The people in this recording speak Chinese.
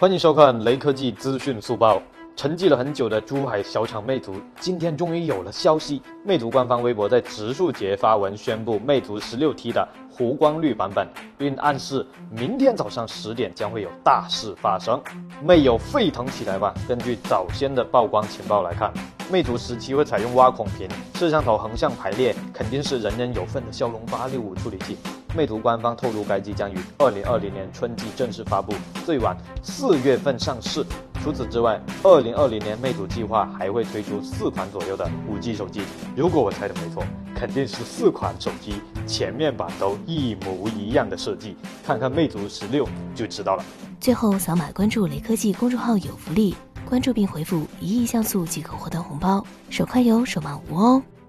欢迎收看雷科技资讯速报。沉寂了很久的珠海小厂魅族，今天终于有了消息。魅族官方微博在植树节发文宣布，魅族十六 T 的湖光绿版本，并暗示明天早上十点将会有大事发生。魅友沸腾起来吧！根据早先的曝光情报来看，魅族十七会采用挖孔屏，摄像头横向排列，肯定是人人有份的骁龙八六五处理器。魅族官方透露，该机将于二零二零年春季正式发布，最晚四月份上市。除此之外，二零二零年魅族计划还会推出四款左右的五 G 手机。如果我猜的没错，肯定是四款手机前面板都一模一样的设计。看看魅族十六就知道了。最后扫码关注雷科技公众号有福利，关注并回复一亿像素即可获得红包，手快有，手慢无哦。